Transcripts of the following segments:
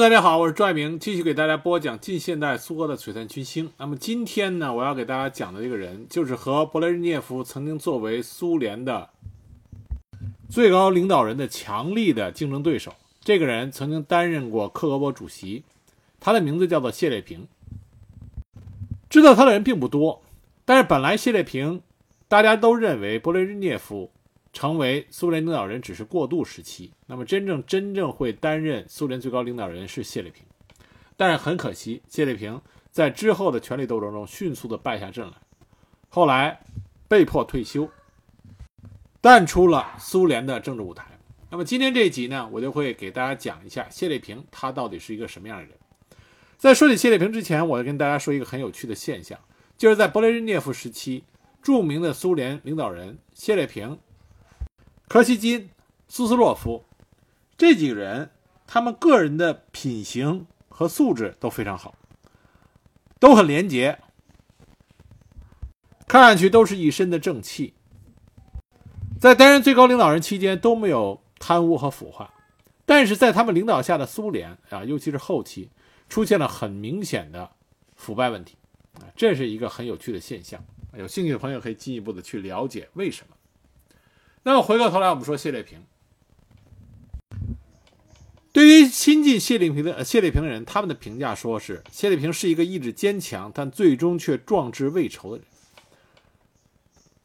大家好，我是朱爱明，继续给大家播讲近现代苏俄的璀璨群星。那么今天呢，我要给大家讲的这个人，就是和勃列日涅夫曾经作为苏联的最高领导人的强力的竞争对手。这个人曾经担任过克格勃主席，他的名字叫做谢列平。知道他的人并不多，但是本来谢列平，大家都认为勃列日涅夫。成为苏联领导人只是过渡时期，那么真正真正会担任苏联最高领导人是谢列平，但是很可惜，谢列平在之后的权力斗争中迅速的败下阵来，后来被迫退休，淡出了苏联的政治舞台。那么今天这一集呢，我就会给大家讲一下谢列平他到底是一个什么样的人。在说起谢列平之前，我要跟大家说一个很有趣的现象，就是在勃列日涅夫时期，著名的苏联领导人谢列平。柯西金、苏斯洛夫这几个人，他们个人的品行和素质都非常好，都很廉洁，看上去都是一身的正气。在担任最高领导人期间都没有贪污和腐化，但是在他们领导下的苏联啊，尤其是后期，出现了很明显的腐败问题啊，这是一个很有趣的现象。有兴趣的朋友可以进一步的去了解为什么。那么回过头来，我们说谢列平。对于亲近谢列平的谢列平的人，他们的评价说是谢列平是一个意志坚强，但最终却壮志未酬的人。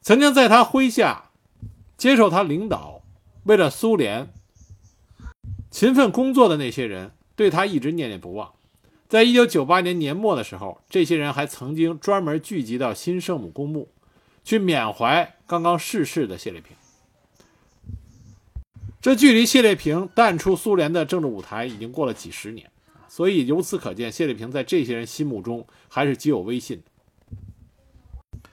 曾经在他麾下接受他领导、为了苏联勤奋工作的那些人，对他一直念念不忘。在一九九八年年末的时候，这些人还曾经专门聚集到新圣母公墓，去缅怀刚刚逝世的谢列平。这距离谢列平淡出苏联的政治舞台已经过了几十年，所以由此可见，谢列平在这些人心目中还是极有威信的。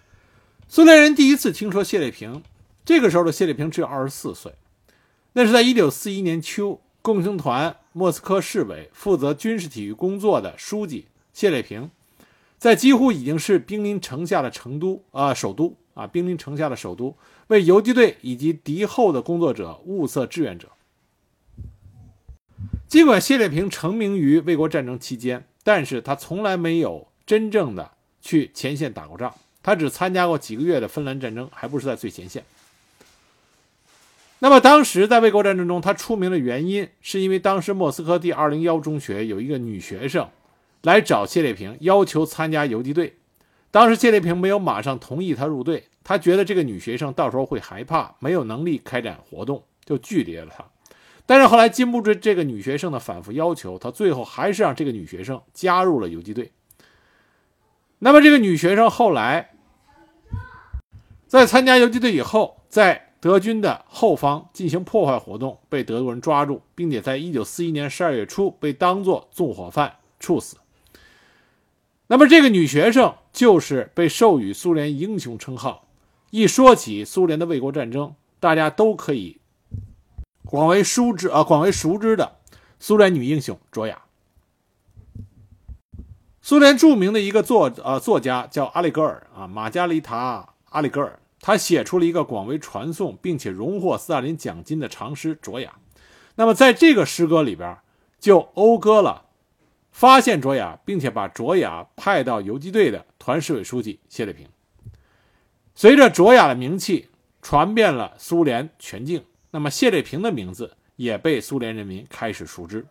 苏联人第一次听说谢列平，这个时候的谢列平只有二十四岁，那是在一九四一年秋，共青团莫斯科市委负责军事体育工作的书记谢列平，在几乎已经是兵临城下的成都啊首都。啊，兵临城下的首都，为游击队以及敌后的工作者物色志愿者。尽管谢列平成名于卫国战争期间，但是他从来没有真正的去前线打过仗，他只参加过几个月的芬兰战争，还不是在最前线。那么当时在卫国战争中，他出名的原因，是因为当时莫斯科第二零幺中学有一个女学生来找谢列平，要求参加游击队。当时谢列平没有马上同意他入队，他觉得这个女学生到时候会害怕，没有能力开展活动，就拒绝了他。但是后来经不住这个女学生的反复要求，他最后还是让这个女学生加入了游击队。那么这个女学生后来在参加游击队以后，在德军的后方进行破坏活动，被德国人抓住，并且在一九四一年十二月初被当作纵火犯处死。那么这个女学生就是被授予苏联英雄称号。一说起苏联的卫国战争，大家都可以广为熟知啊，广为熟知的苏联女英雄卓雅。苏联著名的一个作呃作家叫阿里戈尔啊，玛加丽塔·阿里戈尔，他写出了一个广为传颂并且荣获斯大林奖金的长诗《卓雅》。那么在这个诗歌里边，就讴歌了。发现卓雅，并且把卓雅派到游击队的团市委书记谢列平。随着卓雅的名气传遍了苏联全境，那么谢列平的名字也被苏联人民开始熟知。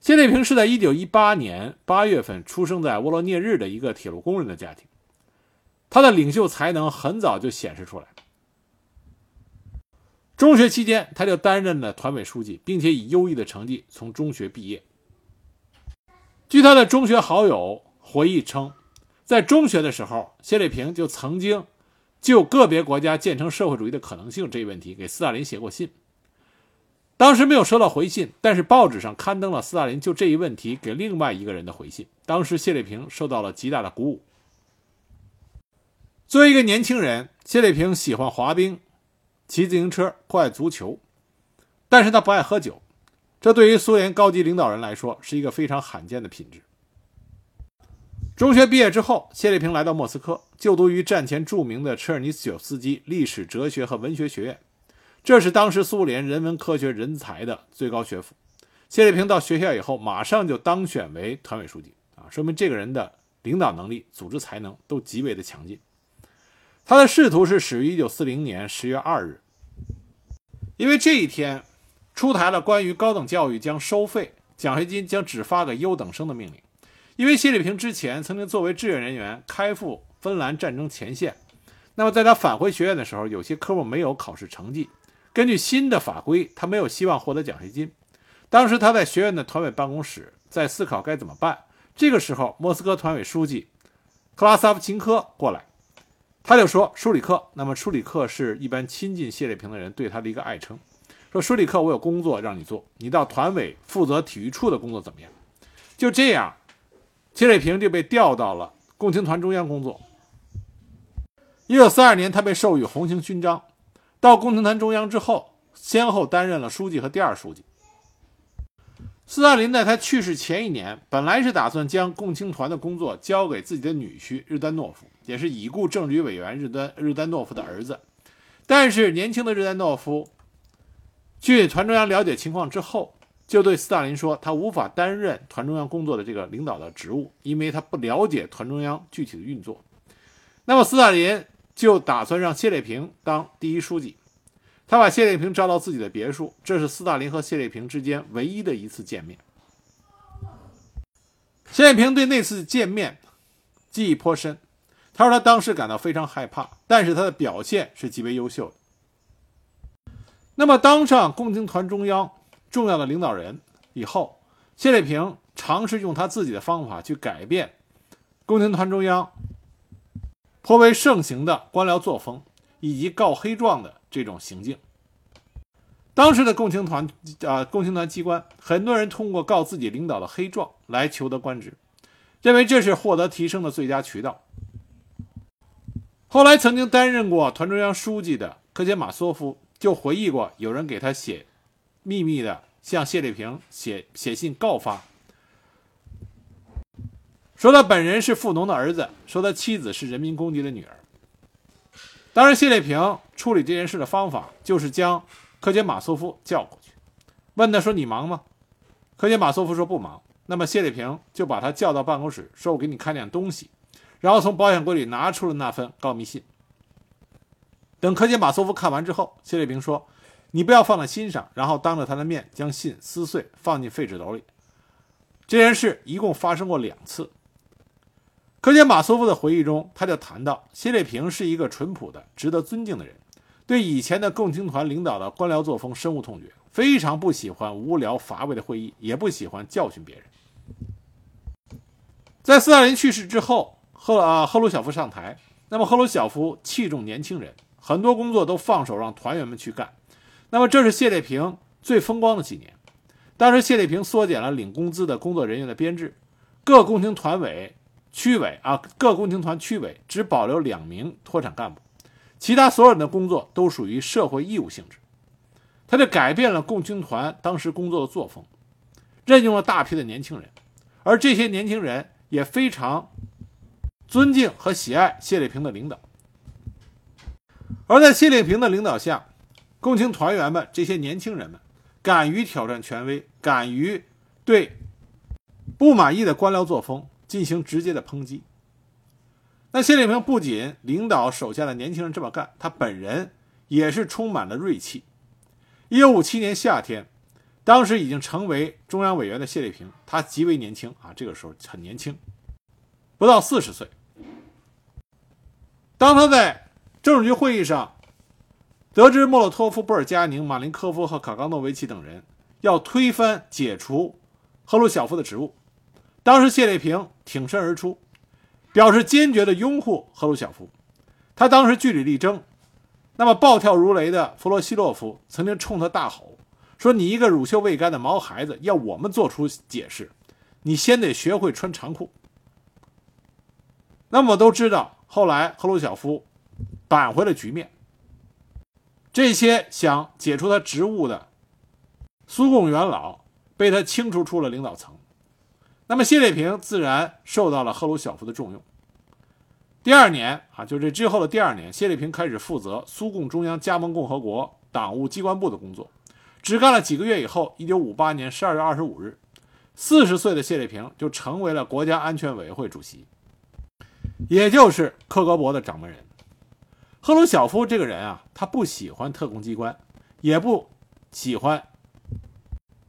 谢列平是在1918年8月份出生在沃罗涅日的一个铁路工人的家庭，他的领袖才能很早就显示出来。中学期间，他就担任了团委书记，并且以优异的成绩从中学毕业。据他的中学好友回忆称，在中学的时候，谢列平就曾经就个别国家建成社会主义的可能性这一问题给斯大林写过信。当时没有收到回信，但是报纸上刊登了斯大林就这一问题给另外一个人的回信。当时谢列平受到了极大的鼓舞。作为一个年轻人，谢列平喜欢滑冰、骑自行车、酷爱足球，但是他不爱喝酒。这对于苏联高级领导人来说是一个非常罕见的品质。中学毕业之后，谢列平来到莫斯科，就读于战前著名的车尔尼斯九斯基历史、哲学和文学学院，这是当时苏联人文科学人才的最高学府。谢烈平到学校以后，马上就当选为团委书记啊，说明这个人的领导能力、组织才能都极为的强劲。他的仕途是始于1940年10月2日，因为这一天出台了关于高等教育将收费、奖学金将只发给优等生的命令。因为谢丽萍之前曾经作为志愿人员开赴芬兰战争前线，那么在他返回学院的时候，有些科目没有考试成绩，根据新的法规，他没有希望获得奖学金。当时他在学院的团委办公室在思考该怎么办。这个时候，莫斯科团委书记克拉萨夫琴科过来。他就说：“舒里克，那么舒里克是一般亲近谢烈平的人对他的一个爱称。说舒里克，我有工作让你做，你到团委负责体育处的工作怎么样？就这样，谢瑞平就被调到了共青团中央工作。一九四二年，他被授予红星勋章。到共青团中央之后，先后担任了书记和第二书记。斯大林在他去世前一年，本来是打算将共青团的工作交给自己的女婿日丹诺夫。”也是已故政治局委员日丹日丹诺夫的儿子，但是年轻的日丹诺夫据团中央了解情况之后，就对斯大林说，他无法担任团中央工作的这个领导的职务，因为他不了解团中央具体的运作。那么斯大林就打算让谢烈平当第一书记，他把谢烈平招到自己的别墅，这是斯大林和谢烈平之间唯一的一次见面。谢烈平对那次见面记忆颇深。他说他当时感到非常害怕，但是他的表现是极为优秀的。那么当上共青团中央重要的领导人以后，谢烈平尝试用他自己的方法去改变共青团中央颇为盛行的官僚作风以及告黑状的这种行径。当时的共青团啊，共青团机关很多人通过告自己领导的黑状来求得官职，认为这是获得提升的最佳渠道。后来，曾经担任过团中央书记的科杰马索夫就回忆过，有人给他写，秘密的向谢烈平写写信告发，说他本人是富农的儿子，说他妻子是人民公敌的女儿。当然，谢烈平处理这件事的方法就是将科杰马索夫叫过去，问他说：“你忙吗？”科杰马索夫说：“不忙。”那么谢烈平就把他叫到办公室，说：“我给你看点东西。”然后从保险柜里拿出了那份告密信。等科杰马索夫看完之后，谢烈平说：“你不要放在心上。”然后当着他的面将信撕碎，放进废纸篓里。这件事一共发生过两次。科杰马索夫的回忆中，他就谈到谢列平是一个淳朴的、值得尊敬的人，对以前的共青团领导的官僚作风深恶痛绝，非常不喜欢无聊乏味的会议，也不喜欢教训别人。在斯大林去世之后。赫啊，赫鲁晓夫上台，那么赫鲁晓夫器重年轻人，很多工作都放手让团员们去干。那么这是谢烈平最风光的几年。当时谢烈平缩减了领工资的工作人员的编制，各共青团委、区委啊，各共青团区委只保留两名脱产干部，其他所有人的工作都属于社会义务性质。他就改变了共青团当时工作的作风，任用了大批的年轻人，而这些年轻人也非常。尊敬和喜爱谢烈平的领导，而在谢烈平的领导下，共青团员们这些年轻人们敢于挑战权威，敢于对不满意的官僚作风进行直接的抨击。那谢烈平不仅领导手下的年轻人这么干，他本人也是充满了锐气。一九五七年夏天，当时已经成为中央委员的谢烈平，他极为年轻啊，这个时候很年轻，不到四十岁。当他在政治局会议上得知莫洛托夫、布尔加宁、马林科夫和卡冈诺维奇等人要推翻、解除赫鲁晓夫的职务，当时谢列平挺身而出，表示坚决的拥护赫鲁晓夫。他当时据理力争，那么暴跳如雷的弗罗西洛夫曾经冲他大吼说：“你一个乳臭未干的毛孩子，要我们做出解释，你先得学会穿长裤。”那么都知道。后来，赫鲁晓夫扳回了局面。这些想解除他职务的苏共元老被他清除出了领导层。那么，谢烈平自然受到了赫鲁晓夫的重用。第二年啊，就这之后的第二年，谢烈平开始负责苏共中央加盟共和国党务机关部的工作。只干了几个月以后，一九五八年十二月二十五日，四十岁的谢烈平就成为了国家安全委员会主席，也就是克格勃的掌门人。赫鲁晓夫这个人啊，他不喜欢特工机关，也不喜欢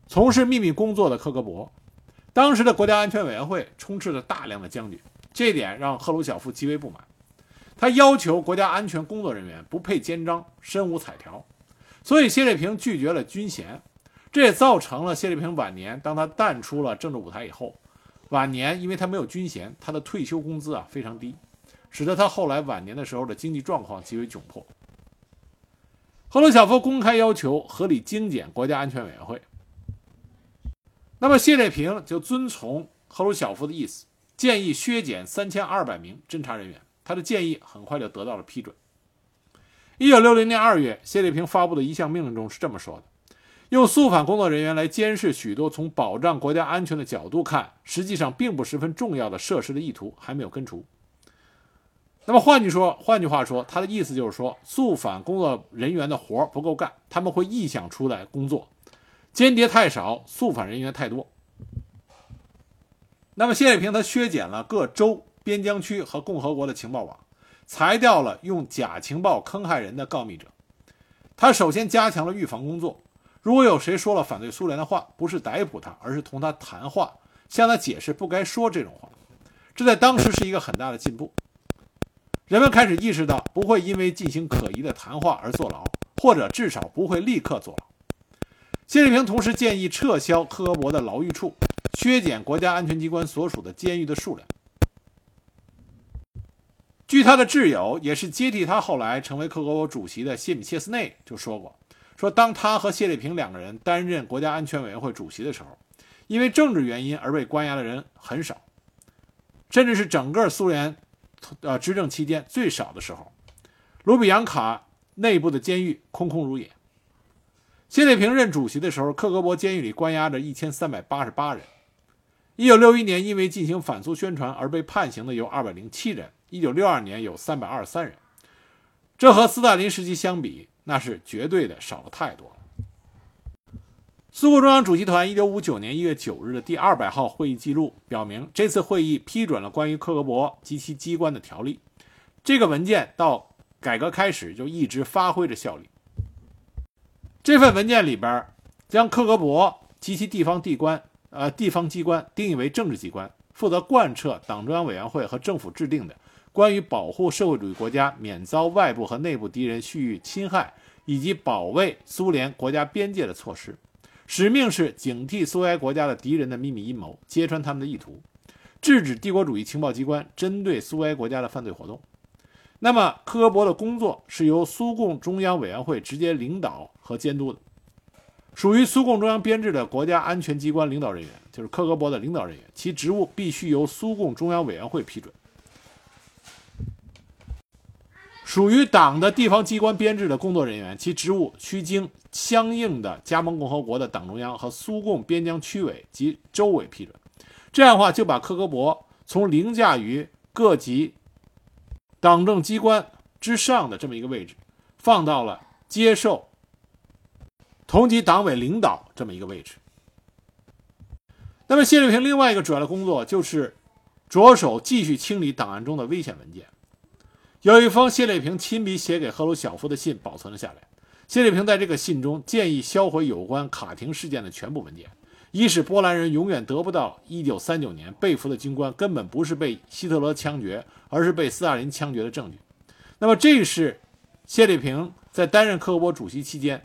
从事秘密工作的克格勃。当时的国家安全委员会充斥着大量的将军，这点让赫鲁晓夫极为不满。他要求国家安全工作人员不配肩章，身无彩条。所以谢烈平拒绝了军衔，这也造成了谢烈平晚年当他淡出了政治舞台以后，晚年因为他没有军衔，他的退休工资啊非常低，使得他后来晚年的时候的经济状况极为窘迫。赫鲁晓夫公开要求合理精简国家安全委员会，那么谢列平就遵从赫鲁晓夫的意思，建议削减三千二百名侦查人员，他的建议很快就得到了批准。一九六零年二月，谢列平发布的一项命令中是这么说的：“用肃反工作人员来监视许多从保障国家安全的角度看，实际上并不十分重要的设施的意图还没有根除。”那么换句说，换句话说，他的意思就是说，肃反工作人员的活不够干，他们会臆想出来工作，间谍太少，肃反人员太多。那么谢烈平他削减了各州、边疆区和共和国的情报网。裁掉了用假情报坑害人的告密者。他首先加强了预防工作。如果有谁说了反对苏联的话，不是逮捕他，而是同他谈话，向他解释不该说这种话。这在当时是一个很大的进步。人们开始意识到，不会因为进行可疑的谈话而坐牢，或者至少不会立刻坐牢。谢立平同时建议撤销科格勃的牢狱处，削减国家安全机关所属的监狱的数量。据他的挚友，也是接替他后来成为克格勃主席的谢米切斯内就说过：“说当他和谢烈平两个人担任国家安全委员会主席的时候，因为政治原因而被关押的人很少，甚至是整个苏联，呃执政期间最少的时候。卢比扬卡内部的监狱空空如也。谢列平任主席的时候，克格勃监狱里关押着一千三百八十八人。一九六一年，因为进行反苏宣传而被判刑的有二百零七人。”一九六二年有三百二十三人，这和斯大林时期相比，那是绝对的少了太多了。苏共中央主席团一九五九年一月九日的第二百号会议记录表明，这次会议批准了关于克格勃及其机关的条例。这个文件到改革开始就一直发挥着效力。这份文件里边将克格勃及其地方地关呃地方机关定义为政治机关，负责贯彻党中央委员会和政府制定的。关于保护社会主义国家免遭外部和内部敌人蓄意侵害，以及保卫苏联国家边界的措施，使命是警惕苏维埃国家的敌人的秘密阴谋，揭穿他们的意图，制止帝国主义情报机关针对苏维埃国家的犯罪活动。那么，科格勃的工作是由苏共中央委员会直接领导和监督的，属于苏共中央编制的国家安全机关领导人员，就是科格勃的领导人员，其职务必须由苏共中央委员会批准。属于党的地方机关编制的工作人员，其职务需经相应的加盟共和国的党中央和苏共边疆区委及州委批准。这样的话，就把克格勃从凌驾于各级党政机关之上的这么一个位置，放到了接受同级党委领导这么一个位置。那么，谢丽萍另外一个主要的工作就是着手继续清理档案中的危险文件。有一封谢烈平亲笔写给赫鲁晓夫的信保存了下来。谢烈平在这个信中建议销毁有关卡廷事件的全部文件，以使波兰人永远得不到1939年被俘的军官根本不是被希特勒枪决，而是被斯大林枪决的证据。那么，这是谢烈平在担任克格勃主席期间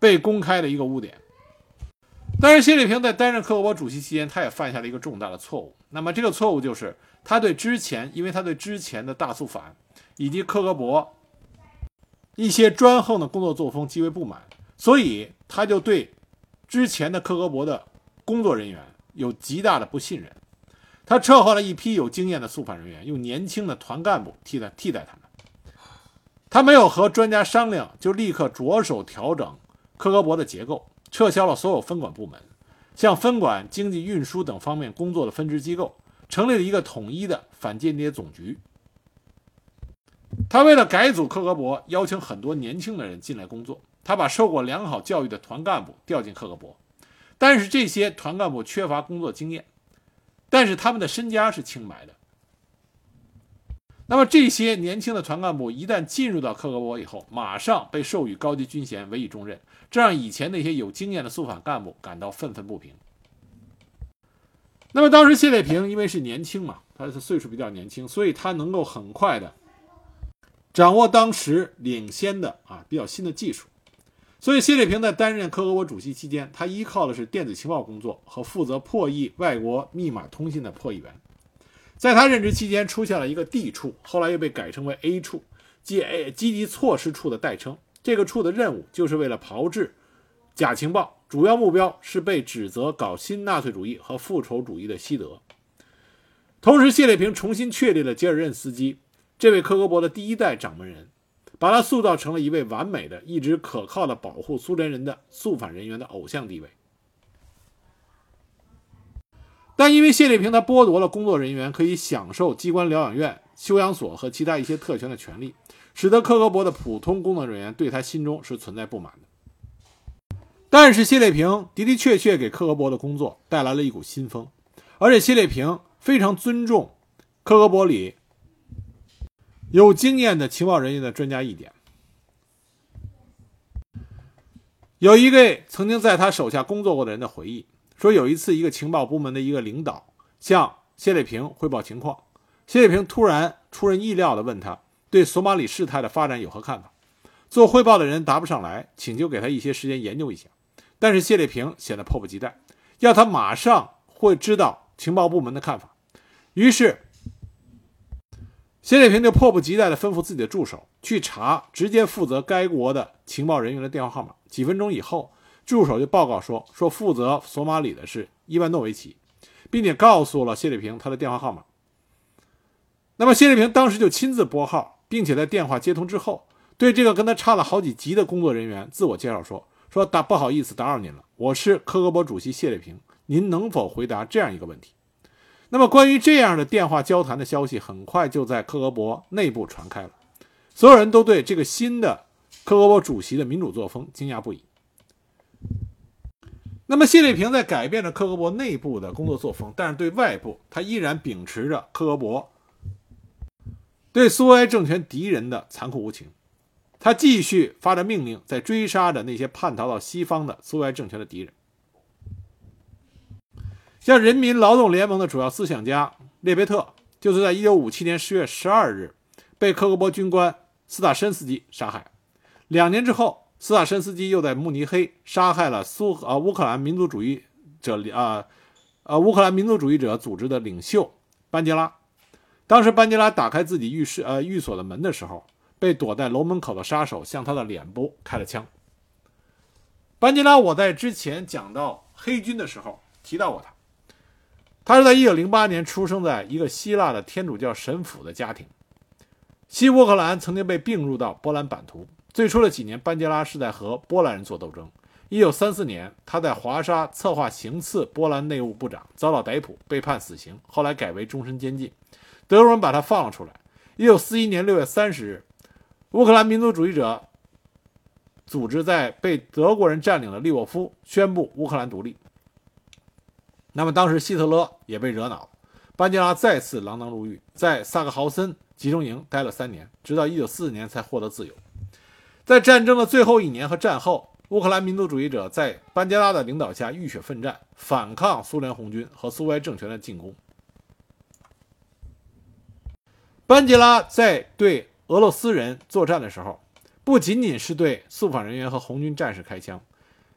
被公开的一个污点。但是，谢烈平在担任克格勃主席期间，他也犯下了一个重大的错误。那么，这个错误就是。他对之前，因为他对之前的大肃反以及克格勃一些专横的工作作风极为不满，所以他就对之前的克格勃的工作人员有极大的不信任。他撤换了一批有经验的肃反人员，用年轻的团干部替代替代他们。他没有和专家商量，就立刻着手调整克格勃的结构，撤销了所有分管部门，向分管经济运输等方面工作的分支机构。成立了一个统一的反间谍总局。他为了改组克格勃，邀请很多年轻的人进来工作。他把受过良好教育的团干部调进克格勃，但是这些团干部缺乏工作经验，但是他们的身家是清白的。那么这些年轻的团干部一旦进入到克格勃以后，马上被授予高级军衔，委以重任，这让以前那些有经验的肃反干部感到愤愤不平。那么当时谢列平因为是年轻嘛，他的岁数比较年轻，所以他能够很快的掌握当时领先的啊比较新的技术。所以谢列平在担任克格勃主席期间，他依靠的是电子情报工作和负责破译外国密码通信的破译员。在他任职期间，出现了一个 D 处，后来又被改称为 A 处，即 A 积极措施处的代称。这个处的任务就是为了炮制假情报，主要目标是被指责搞新纳粹主义和复仇主义的西德。同时，谢列平重新确立了杰尔任斯基这位克格勃的第一代掌门人，把他塑造成了一位完美的、一直可靠的保护苏联人的肃反人员的偶像地位。但因为谢烈平他剥夺了工作人员可以享受机关疗养院、休养所和其他一些特权的权利，使得克格勃的普通工作人员对他心中是存在不满的。但是谢烈平的的确确给克格勃的工作带来了一股新风，而且谢烈平非常尊重克格勃里有经验的情报人员的专家意见。有一位曾经在他手下工作过的人的回忆。说有一次，一个情报部门的一个领导向谢烈平汇报情况，谢烈平突然出人意料地问他对索马里事态的发展有何看法。做汇报的人答不上来，请求给他一些时间研究一下。但是谢烈平显得迫不及待，要他马上会知道情报部门的看法。于是谢烈平就迫不及待地吩咐自己的助手去查直接负责该国的情报人员的电话号码。几分钟以后。助手就报告说：“说负责索马里的是伊万诺维奇，并且告诉了谢丽萍他的电话号码。那么谢丽萍当时就亲自拨号，并且在电话接通之后，对这个跟他差了好几级的工作人员自我介绍说：说打不好意思打扰您了，我是科格勃主席谢丽萍，您能否回答这样一个问题？那么关于这样的电话交谈的消息，很快就在科格勃内部传开了，所有人都对这个新的科格勃主席的民主作风惊讶不已。”那么谢丽萍在改变了克格勃内部的工作作风，但是对外部，他依然秉持着克格勃对苏维埃政权敌人的残酷无情。他继续发着命令，在追杀着那些叛逃到西方的苏维埃政权的敌人。像人民劳动联盟的主要思想家列别特，就是在1957年10月12日被克格勃军官斯塔申斯基杀害。两年之后。斯大申斯基又在慕尼黑杀害了苏呃乌克兰民族主义者啊呃乌克兰民族主义者组织的领袖班杰拉。当时班杰拉打开自己浴室呃寓所的门的时候，被躲在楼门口的杀手向他的脸部开了枪。班杰拉，我在之前讲到黑军的时候提到过他。他是在1908年出生在一个希腊的天主教神父的家庭。西乌克兰曾经被并入到波兰版图。最初的几年，班杰拉是在和波兰人做斗争。1934年，他在华沙策划行刺波兰内务部长，遭到逮捕，被判死刑，后来改为终身监禁。德国人把他放了出来。1941年6月30日，乌克兰民族主义者组织在被德国人占领的利沃夫宣布乌克兰独立。那么当时希特勒也被惹恼，班杰拉再次锒铛入狱，在萨克豪森集中营待了三年，直到1944年才获得自由。在战争的最后一年和战后，乌克兰民族主义者在班杰拉的领导下浴血奋战，反抗苏联红军和苏维埃政权的进攻。班杰拉在对俄罗斯人作战的时候，不仅仅是对肃反人员和红军战士开枪，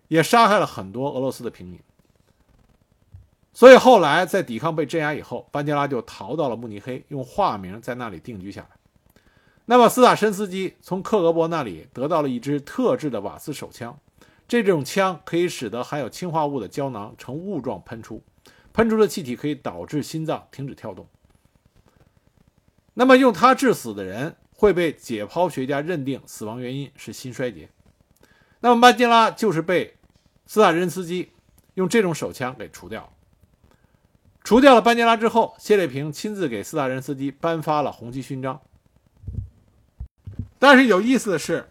也杀害了很多俄罗斯的平民。所以后来在抵抗被镇压以后，班杰拉就逃到了慕尼黑，用化名在那里定居下来。那么，斯塔申斯基从克格勃那里得到了一支特制的瓦斯手枪，这种枪可以使得含有氰化物的胶囊呈雾状喷出，喷出的气体可以导致心脏停止跳动。那么，用它致死的人会被解剖学家认定死亡原因是心衰竭。那么，班杰拉就是被斯大申斯基用这种手枪给除掉。除掉了班杰拉之后，谢列平亲自给斯大申斯基颁发了红旗勋章。但是有意思的是，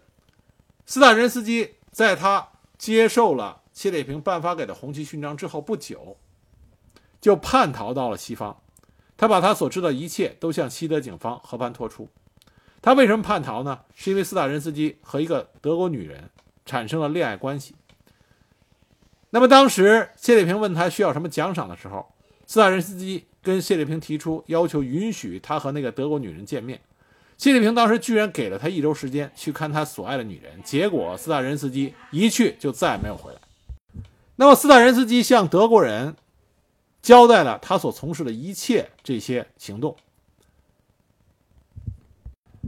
斯大林斯基在他接受了谢列平颁发给的红旗勋章之后不久，就叛逃到了西方。他把他所知道一切都向西德警方和盘托出。他为什么叛逃呢？是因为斯大林斯基和一个德国女人产生了恋爱关系。那么当时谢列平问他需要什么奖赏的时候，斯大林斯基跟谢列平提出要求，允许他和那个德国女人见面。谢列平当时居然给了他一周时间去看他所爱的女人。结果斯大林斯基一去就再也没有回来。那么斯大林斯基向德国人。交代了他所从事的一切这些行动，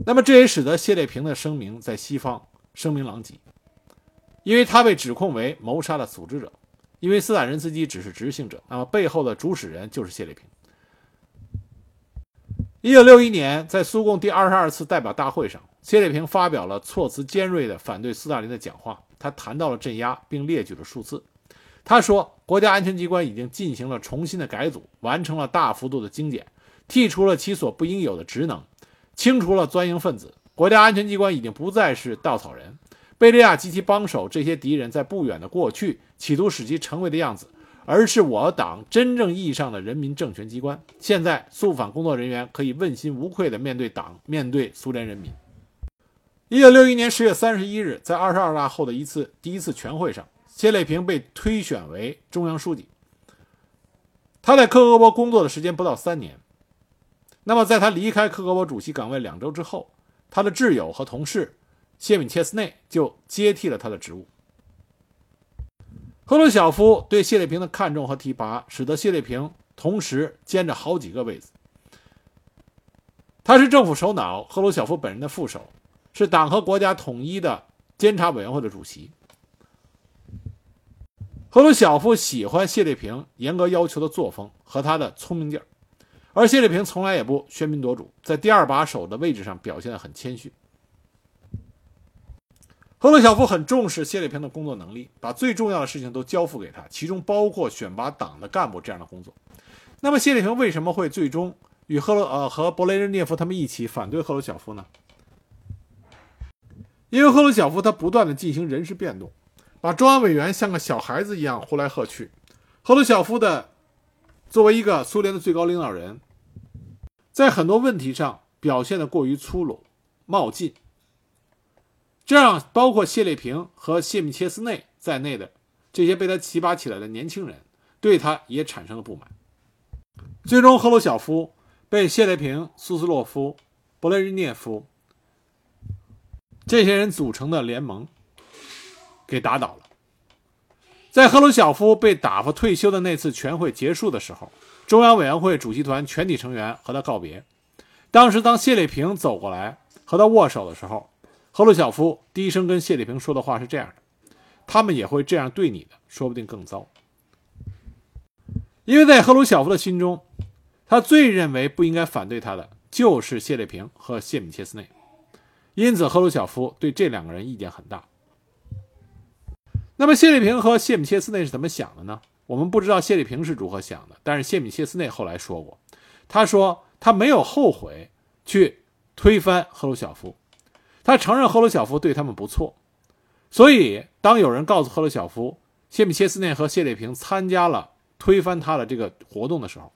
那么这也使得谢列平的声名在西方声名狼藉，因为他被指控为谋杀的组织者，因为斯大林斯基只是执行者，那么背后的主使人就是谢列平。一九六一年，在苏共第二十二次代表大会上，谢列平发表了措辞尖锐的反对斯大林的讲话，他谈到了镇压，并列举了数字。他说：“国家安全机关已经进行了重新的改组，完成了大幅度的精简，剔除了其所不应有的职能，清除了钻营分子。国家安全机关已经不再是稻草人，贝利亚及其帮手这些敌人在不远的过去企图使其成为的样子，而是我党真正意义上的人民政权机关。现在，肃反工作人员可以问心无愧地面对党，面对苏联人民。”一九六一年十月三十一日，在二十二大后的一次第一次全会上。谢列平被推选为中央书记。他在克格勃工作的时间不到三年。那么，在他离开克格勃主席岗位两周之后，他的挚友和同事谢米切斯内就接替了他的职务。赫鲁晓夫对谢列平的看重和提拔，使得谢列平同时兼着好几个位子。他是政府首脑赫鲁晓夫本人的副手，是党和国家统一的监察委员会的主席。赫鲁晓夫喜欢谢列平严格要求的作风和他的聪明劲儿，而谢列平从来也不喧宾夺主，在第二把手的位置上表现得很谦逊。赫鲁晓夫很重视谢列平的工作能力，把最重要的事情都交付给他，其中包括选拔党的干部这样的工作。那么谢列平为什么会最终与赫鲁呃和勃雷日涅夫他们一起反对赫鲁晓夫呢？因为赫鲁晓夫他不断的进行人事变动。把中央委员像个小孩子一样呼来喝去，赫鲁晓夫的作为一个苏联的最高领导人，在很多问题上表现的过于粗鲁、冒进，这让包括谢列平和谢米切斯内在内的这些被他提拔起来的年轻人对他也产生了不满。最终，赫鲁晓夫被谢列平、苏斯洛夫、勃列日涅夫这些人组成的联盟。给打倒了。在赫鲁晓夫被打发退休的那次全会结束的时候，中央委员会主席团全体成员和他告别。当时，当谢列平走过来和他握手的时候，赫鲁晓夫低声跟谢列平说的话是这样的：“他们也会这样对你的，说不定更糟。”因为在赫鲁晓夫的心中，他最认为不应该反对他的就是谢列平和谢米切斯内，因此赫鲁晓夫对这两个人意见很大。那么谢里平和谢米切斯内是怎么想的呢？我们不知道谢里平是如何想的，但是谢米切斯内后来说过，他说他没有后悔去推翻赫鲁晓夫，他承认赫鲁晓夫对他们不错，所以当有人告诉赫鲁晓夫谢米切斯内和谢列平参加了推翻他的这个活动的时候，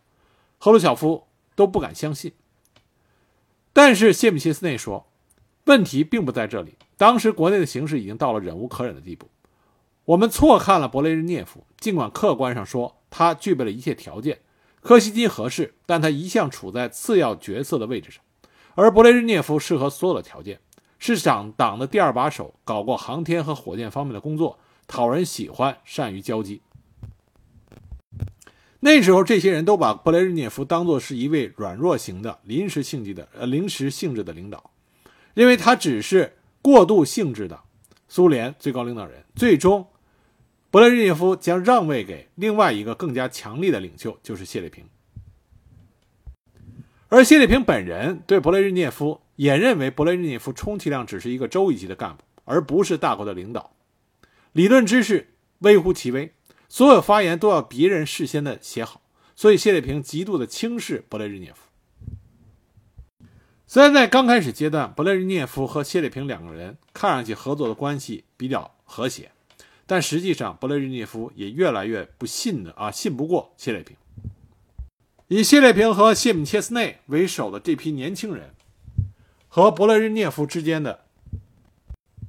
赫鲁晓夫都不敢相信。但是谢米切斯内说，问题并不在这里，当时国内的形势已经到了忍无可忍的地步。我们错看了勃列日涅夫，尽管客观上说他具备了一切条件，柯西金合适，但他一向处在次要角色的位置上，而勃列日涅夫适合所有的条件，是党党的第二把手，搞过航天和火箭方面的工作，讨人喜欢，善于交际。那时候，这些人都把勃列日涅夫当作是一位软弱型的、临时性质的呃临时性质的领导，认为他只是过渡性质的苏联最高领导人，最终。勃列日涅夫将让位给另外一个更加强力的领袖，就是谢列平。而谢列平本人对勃列日涅夫也认为，勃列日涅夫充其量只是一个州一级的干部，而不是大国的领导。理论知识微乎其微，所有发言都要别人事先的写好，所以谢列平极度的轻视勃列日涅夫。虽然在刚开始阶段，勃列日涅夫和谢列平两个人看上去合作的关系比较。和谐。但实际上，勃列日涅夫也越来越不信的啊，信不过谢列平。以谢列平和谢米切斯内为首的这批年轻人，和勃列日涅夫之间的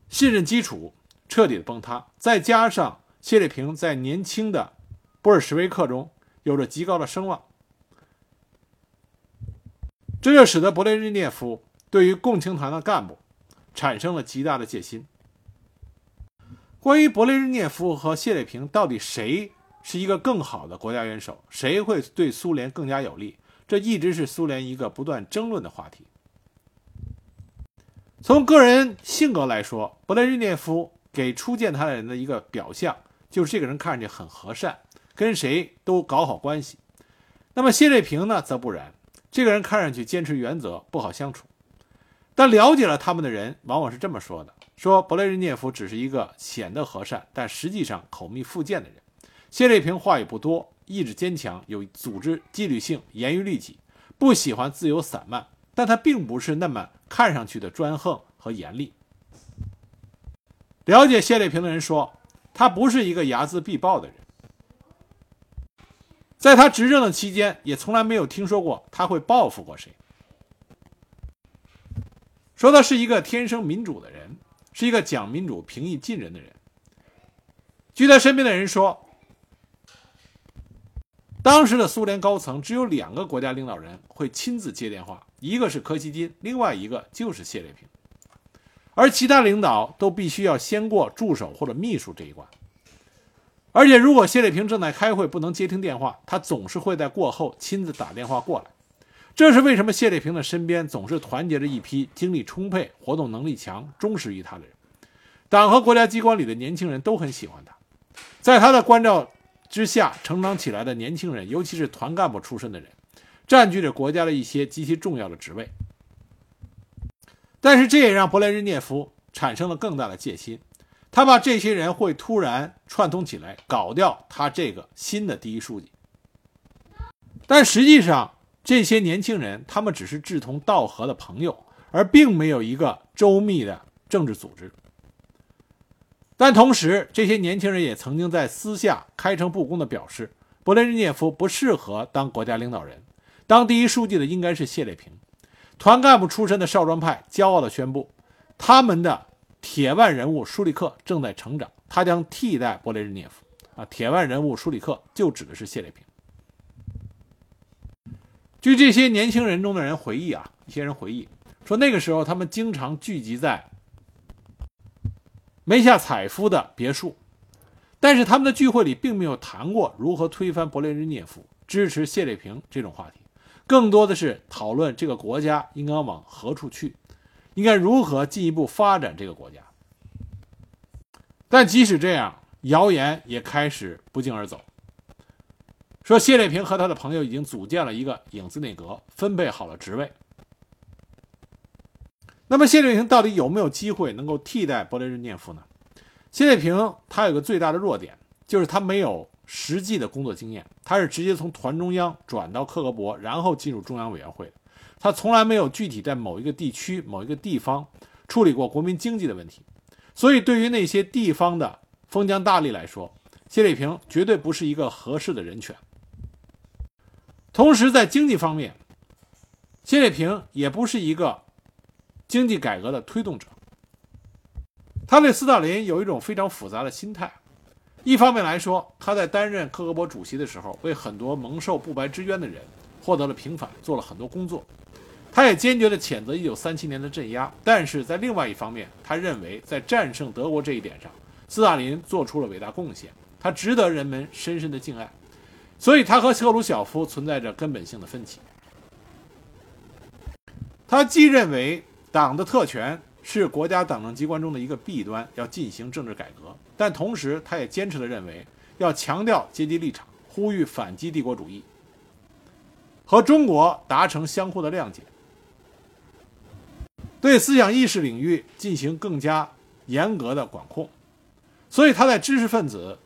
信任基础彻底的崩塌。再加上谢列平在年轻的布尔什维克中有着极高的声望，这就使得勃列日涅夫对于共青团的干部产生了极大的戒心。关于勃列日涅夫和谢列平到底谁是一个更好的国家元首，谁会对苏联更加有利，这一直是苏联一个不断争论的话题。从个人性格来说，勃列日涅夫给初见他的人的一个表象就是这个人看上去很和善，跟谁都搞好关系。那么谢瑞平呢，则不然，这个人看上去坚持原则，不好相处。但了解了他们的人，往往是这么说的。说勃列日涅夫只是一个显得和善，但实际上口蜜腹剑的人。谢瑞平话语不多，意志坚强，有组织纪律性，严于律己，不喜欢自由散漫。但他并不是那么看上去的专横和严厉。了解谢列平的人说，他不是一个睚眦必报的人。在他执政的期间，也从来没有听说过他会报复过谁。说他是一个天生民主的人。是一个讲民主、平易近人的人。据他身边的人说，当时的苏联高层只有两个国家领导人会亲自接电话，一个是柯西金，另外一个就是谢列平，而其他领导都必须要先过助手或者秘书这一关。而且，如果谢列平正在开会不能接听电话，他总是会在过后亲自打电话过来。这是为什么谢列平的身边总是团结着一批精力充沛、活动能力强、忠实于他的人。党和国家机关里的年轻人都很喜欢他，在他的关照之下成长起来的年轻人，尤其是团干部出身的人，占据着国家的一些极其重要的职位。但是这也让勃列日涅夫产生了更大的戒心，他怕这些人会突然串通起来搞掉他这个新的第一书记。但实际上，这些年轻人，他们只是志同道合的朋友，而并没有一个周密的政治组织。但同时，这些年轻人也曾经在私下开诚布公地表示，勃列日涅夫不适合当国家领导人，当第一书记的应该是谢列平。团干部出身的少壮派骄傲地宣布，他们的铁腕人物舒里克正在成长，他将替代勃列日涅夫。啊，铁腕人物舒里克就指的是谢列平。据这些年轻人中的人回忆啊，一些人回忆说，那个时候他们经常聚集在梅夏采夫的别墅，但是他们的聚会里并没有谈过如何推翻勃列日涅夫、支持谢列平这种话题，更多的是讨论这个国家应该往何处去，应该如何进一步发展这个国家。但即使这样，谣言也开始不胫而走。说谢列平和他的朋友已经组建了一个影子内阁，分配好了职位。那么谢列平到底有没有机会能够替代勃列日涅夫呢？谢列平他有个最大的弱点，就是他没有实际的工作经验，他是直接从团中央转到克格勃，然后进入中央委员会的。他从来没有具体在某一个地区、某一个地方处理过国民经济的问题，所以对于那些地方的封疆大吏来说，谢列平绝对不是一个合适的人选。同时，在经济方面，谢列平也不是一个经济改革的推动者。他对斯大林有一种非常复杂的心态。一方面来说，他在担任克格勃主席的时候，为很多蒙受不白之冤的人获得了平反，做了很多工作。他也坚决地谴责1937年的镇压。但是在另外一方面，他认为在战胜德国这一点上，斯大林做出了伟大贡献，他值得人们深深的敬爱。所以，他和赫鲁晓夫存在着根本性的分歧。他既认为党的特权是国家党政机关中的一个弊端，要进行政治改革，但同时，他也坚持的认为要强调阶级立场，呼吁反击帝国主义，和中国达成相互的谅解，对思想意识领域进行更加严格的管控。所以，他在知识分子。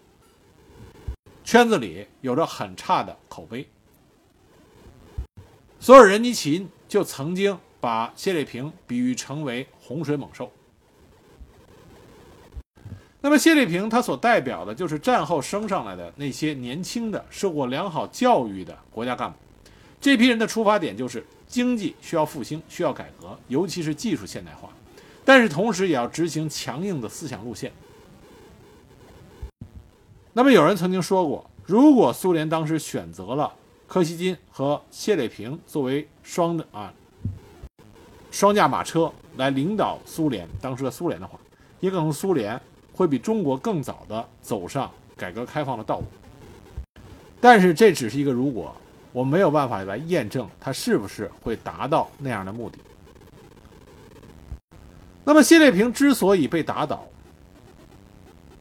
圈子里有着很差的口碑。索尔仁尼琴就曾经把谢列平比喻成为洪水猛兽。那么谢丽萍她所代表的就是战后升上来的那些年轻的、受过良好教育的国家干部。这批人的出发点就是经济需要复兴、需要改革，尤其是技术现代化，但是同时也要执行强硬的思想路线。那么有人曾经说过，如果苏联当时选择了柯西金和谢列平作为双的啊双驾马车来领导苏联当时的苏联的话，也可能苏联。会比中国更早的走上改革开放的道路，但是这只是一个如果，我没有办法来验证它是不是会达到那样的目的。那么谢列平之所以被打倒，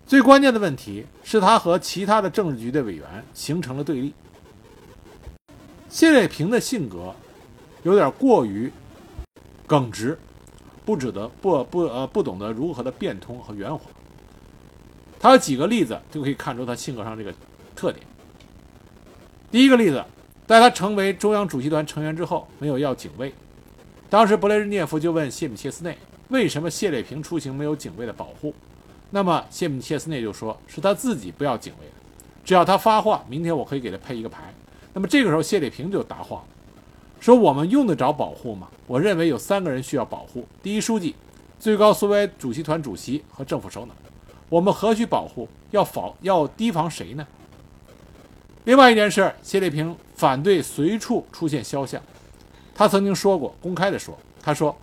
最关键的问题是他和其他的政治局的委员形成了对立。谢列平的性格有点过于耿直，不值得不不呃不懂得如何的变通和圆滑。他有几个例子就可以看出他性格上这个特点。第一个例子，在他成为中央主席团成员之后，没有要警卫。当时勃列日涅夫就问谢米切斯内，为什么谢列平出行没有警卫的保护？那么谢米切斯内就说是他自己不要警卫的，只要他发话，明天我可以给他配一个牌。那么这个时候谢列平就答话，说我们用得着保护吗？我认为有三个人需要保护：第一书记、最高苏维埃主席团主席和政府首脑。我们何须保护？要防要提防谁呢？另外一件事，谢列平反对随处出现肖像。他曾经说过，公开的说，他说，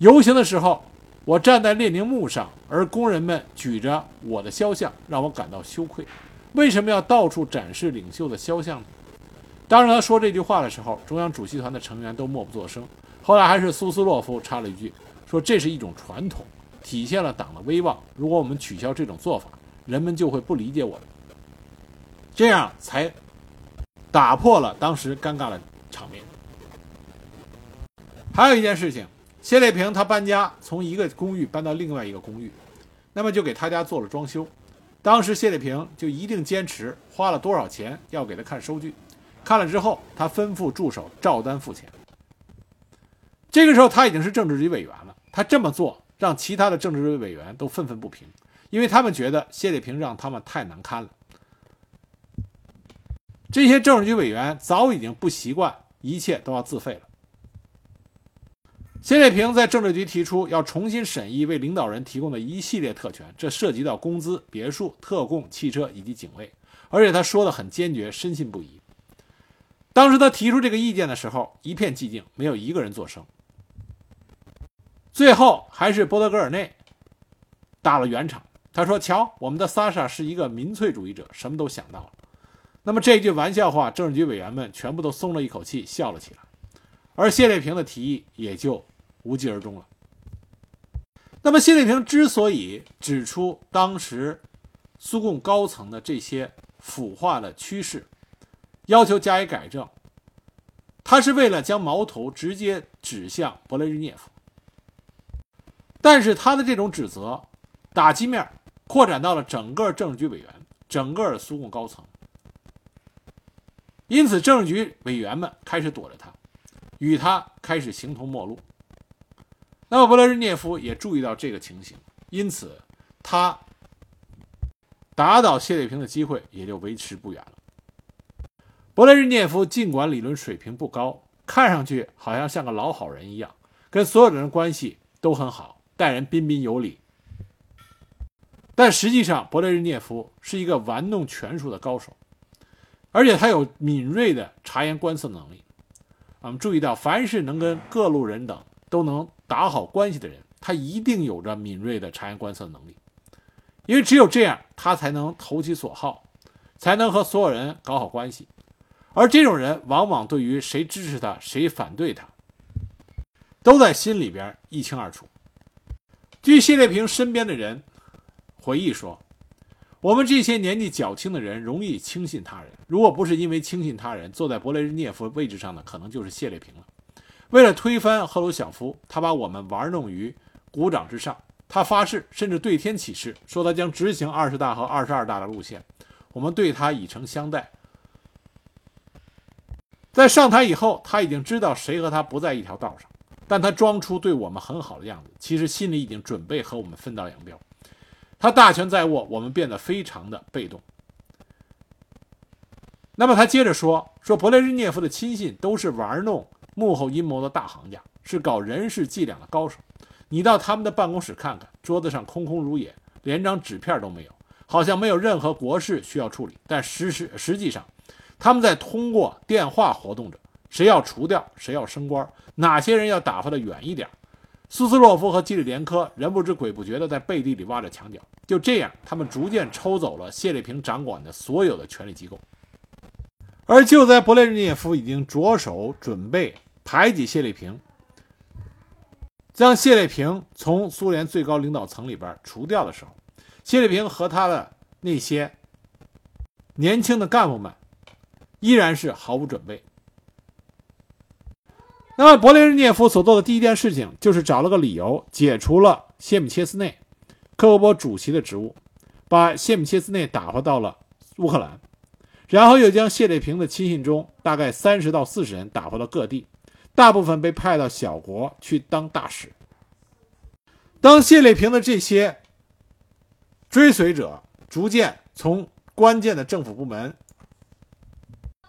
游行的时候，我站在列宁墓上，而工人们举着我的肖像，让我感到羞愧。为什么要到处展示领袖的肖像呢？当然，他说这句话的时候，中央主席团的成员都默不作声。后来，还是苏斯洛夫插了一句，说这是一种传统。体现了党的威望。如果我们取消这种做法，人们就会不理解我们，这样才打破了当时尴尬的场面。还有一件事情，谢列平他搬家，从一个公寓搬到另外一个公寓，那么就给他家做了装修。当时谢列平就一定坚持花了多少钱要给他看收据，看了之后，他吩咐助手照单付钱。这个时候他已经是政治局委员了，他这么做。让其他的政治局委员都愤愤不平，因为他们觉得谢列平让他们太难堪了。这些政治局委员早已经不习惯一切都要自费了。谢列平在政治局提出要重新审议为领导人提供的一系列特权，这涉及到工资、别墅、特供、汽车以及警卫，而且他说的很坚决，深信不疑。当时他提出这个意见的时候，一片寂静，没有一个人作声。最后还是波德戈尔内打了圆场。他说：“瞧，我们的萨沙是一个民粹主义者，什么都想到了。”那么这句玩笑话，政治局委员们全部都松了一口气，笑了起来。而谢列平的提议也就无疾而终了。那么谢列平之所以指出当时苏共高层的这些腐化的趋势，要求加以改正，他是为了将矛头直接指向勃列日涅夫。但是他的这种指责，打击面扩展到了整个政治局委员、整个苏共高层，因此政治局委员们开始躲着他，与他开始形同陌路。那么勃列日涅夫也注意到这个情形，因此他打倒谢列平的机会也就维持不远了。勃列日涅夫尽管理论水平不高，看上去好像像个老好人一样，跟所有的人关系都很好。待人彬彬有礼，但实际上，勃列日涅夫是一个玩弄权术的高手，而且他有敏锐的察言观色能力。我们注意到，凡是能跟各路人等都能打好关系的人，他一定有着敏锐的察言观色能力，因为只有这样，他才能投其所好，才能和所有人搞好关系。而这种人，往往对于谁支持他，谁反对他，都在心里边一清二楚。据谢列平身边的人回忆说，我们这些年纪较轻的人容易轻信他人。如果不是因为轻信他人，坐在勃列日涅夫位置上的可能就是谢列平了。为了推翻赫鲁晓夫，他把我们玩弄于股掌之上。他发誓，甚至对天起誓，说他将执行二十大和二十二大的路线。我们对他以诚相待。在上台以后，他已经知道谁和他不在一条道上。但他装出对我们很好的样子，其实心里已经准备和我们分道扬镳。他大权在握，我们变得非常的被动。那么他接着说：“说勃列日涅夫的亲信都是玩弄幕后阴谋的大行家，是搞人事伎俩的高手。你到他们的办公室看看，桌子上空空如也，连张纸片都没有，好像没有任何国事需要处理。但实实实际上，他们在通过电话活动着，谁要除掉，谁要升官，哪些人要打发的远一点。苏斯洛夫和基里连科人不知鬼不觉地在背地里挖着墙角。就这样，他们逐渐抽走了谢列平掌管的所有的权力机构。”而就在勃列日涅夫已经着手准备排挤谢列平，将谢列平从苏联最高领导层里边除掉的时候，谢列平和他的那些年轻的干部们依然是毫无准备。那么，勃列日涅夫所做的第一件事情就是找了个理由解除了谢米切斯内科格勃主席的职务，把谢米切斯内打发到了乌克兰。然后又将谢列平的亲信中大概三十到四十人打发到各地，大部分被派到小国去当大使。当谢列平的这些追随者逐渐从关键的政府部门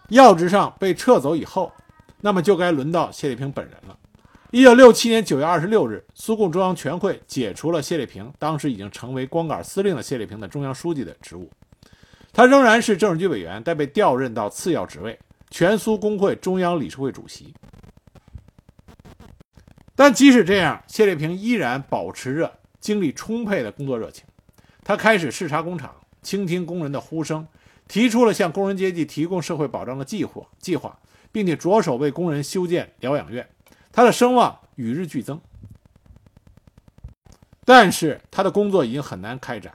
要职上被撤走以后，那么就该轮到谢列平本人了。一九六七年九月二十六日，苏共中央全会解除了谢列平当时已经成为光杆司令的谢列平的中央书记的职务。他仍然是政治局委员，但被调任到次要职位——全苏工会中央理事会主席。但即使这样，谢列平依然保持着精力充沛的工作热情。他开始视察工厂，倾听工人的呼声，提出了向工人阶级提供社会保障的计划，计划，并且着手为工人修建疗养院。他的声望与日俱增。但是他的工作已经很难开展。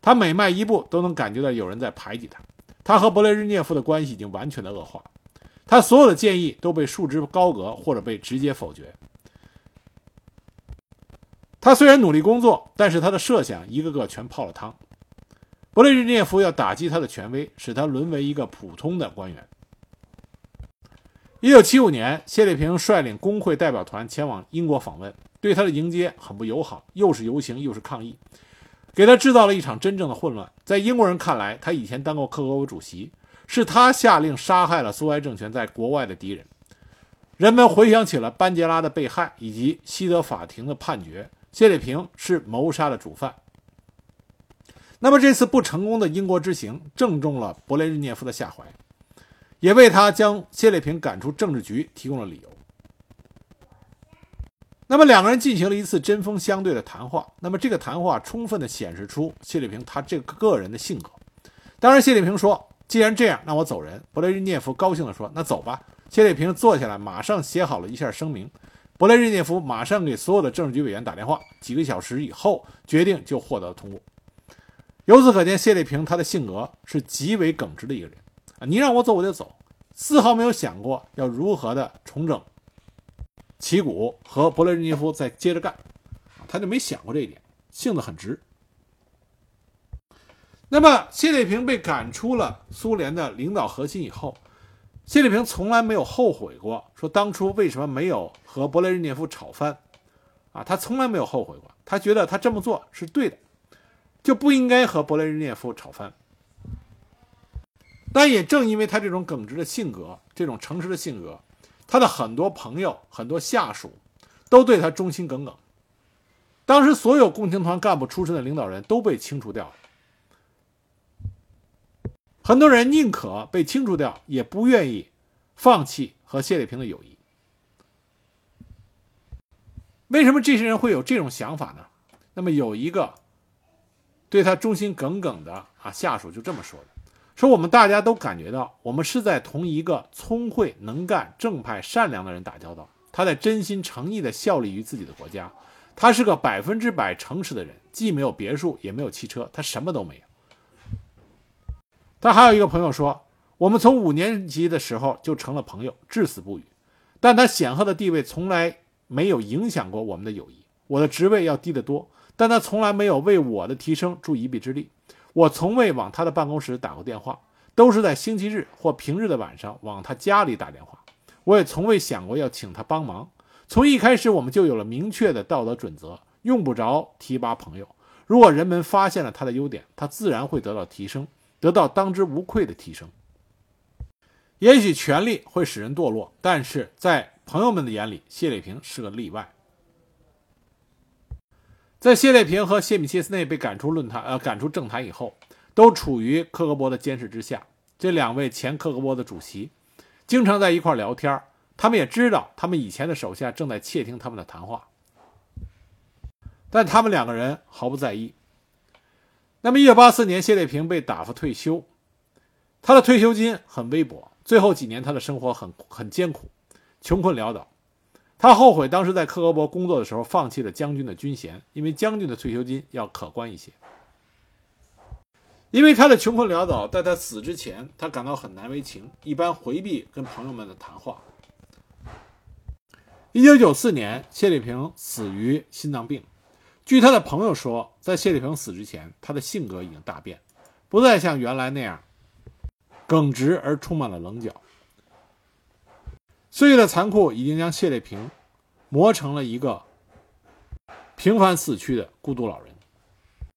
他每迈一步都能感觉到有人在排挤他，他和勃列日涅夫的关系已经完全的恶化，他所有的建议都被束之高阁或者被直接否决。他虽然努力工作，但是他的设想一个个全泡了汤。勃列日涅夫要打击他的权威，使他沦为一个普通的官员。一九七五年，谢列平率领工会代表团前往英国访问，对他的迎接很不友好，又是游行又是抗议。给他制造了一场真正的混乱。在英国人看来，他以前当过克格勃主席，是他下令杀害了苏维埃政权在国外的敌人。人们回想起了班杰拉的被害以及西德法庭的判决，谢列平是谋杀的主犯。那么这次不成功的英国之行，正中了勃列日涅夫的下怀，也为他将谢列平赶出政治局提供了理由。那么两个人进行了一次针锋相对的谈话。那么这个谈话充分的显示出谢列平他这个个人的性格。当然，谢列平说：“既然这样，那我走人。”勃列日涅夫高兴地说：“那走吧。”谢列平坐下来，马上写好了一下声明。勃列日涅夫马上给所有的政治局委员打电话，几个小时以后，决定就获得了通过。由此可见，谢里平他的性格是极为耿直的一个人啊！你让我走我就走，丝毫没有想过要如何的重整。旗鼓和勃列日涅夫再接着干，他就没想过这一点，性子很直。那么谢列平被赶出了苏联的领导核心以后，谢列平从来没有后悔过，说当初为什么没有和勃列日涅夫吵翻，啊，他从来没有后悔过，他觉得他这么做是对的，就不应该和勃列日涅夫吵翻。但也正因为他这种耿直的性格，这种诚实的性格。他的很多朋友、很多下属都对他忠心耿耿。当时，所有共青团干部出身的领导人都被清除掉了。很多人宁可被清除掉，也不愿意放弃和谢列平的友谊。为什么这些人会有这种想法呢？那么，有一个对他忠心耿耿的啊下属就这么说的。说我们大家都感觉到，我们是在同一个聪慧、能干、正派、善良的人打交道。他在真心诚意地效力于自己的国家。他是个百分之百诚实的人，既没有别墅，也没有汽车，他什么都没有。他还有一个朋友说，我们从五年级的时候就成了朋友，至死不渝。但他显赫的地位从来没有影响过我们的友谊。我的职位要低得多，但他从来没有为我的提升助一臂之力。我从未往他的办公室打过电话，都是在星期日或平日的晚上往他家里打电话。我也从未想过要请他帮忙。从一开始，我们就有了明确的道德准则，用不着提拔朋友。如果人们发现了他的优点，他自然会得到提升，得到当之无愧的提升。也许权力会使人堕落，但是在朋友们的眼里，谢烈平是个例外。在谢列平和谢米切斯内被赶出论坛呃赶出政坛以后，都处于克格勃的监视之下。这两位前克格勃的主席经常在一块聊天，他们也知道他们以前的手下正在窃听他们的谈话，但他们两个人毫不在意。那么，一九八四年，谢列平被打发退休，他的退休金很微薄。最后几年，他的生活很很艰苦，穷困潦倒。他后悔当时在克格勃工作的时候放弃了将军的军衔，因为将军的退休金要可观一些。因为他的穷困潦倒，在他死之前，他感到很难为情，一般回避跟朋友们的谈话。一九九四年，谢丽萍死于心脏病。据他的朋友说，在谢丽萍死之前，他的性格已经大变，不再像原来那样。耿直而充满了棱角。岁月的残酷已经将谢烈平磨成了一个平凡死去的孤独老人。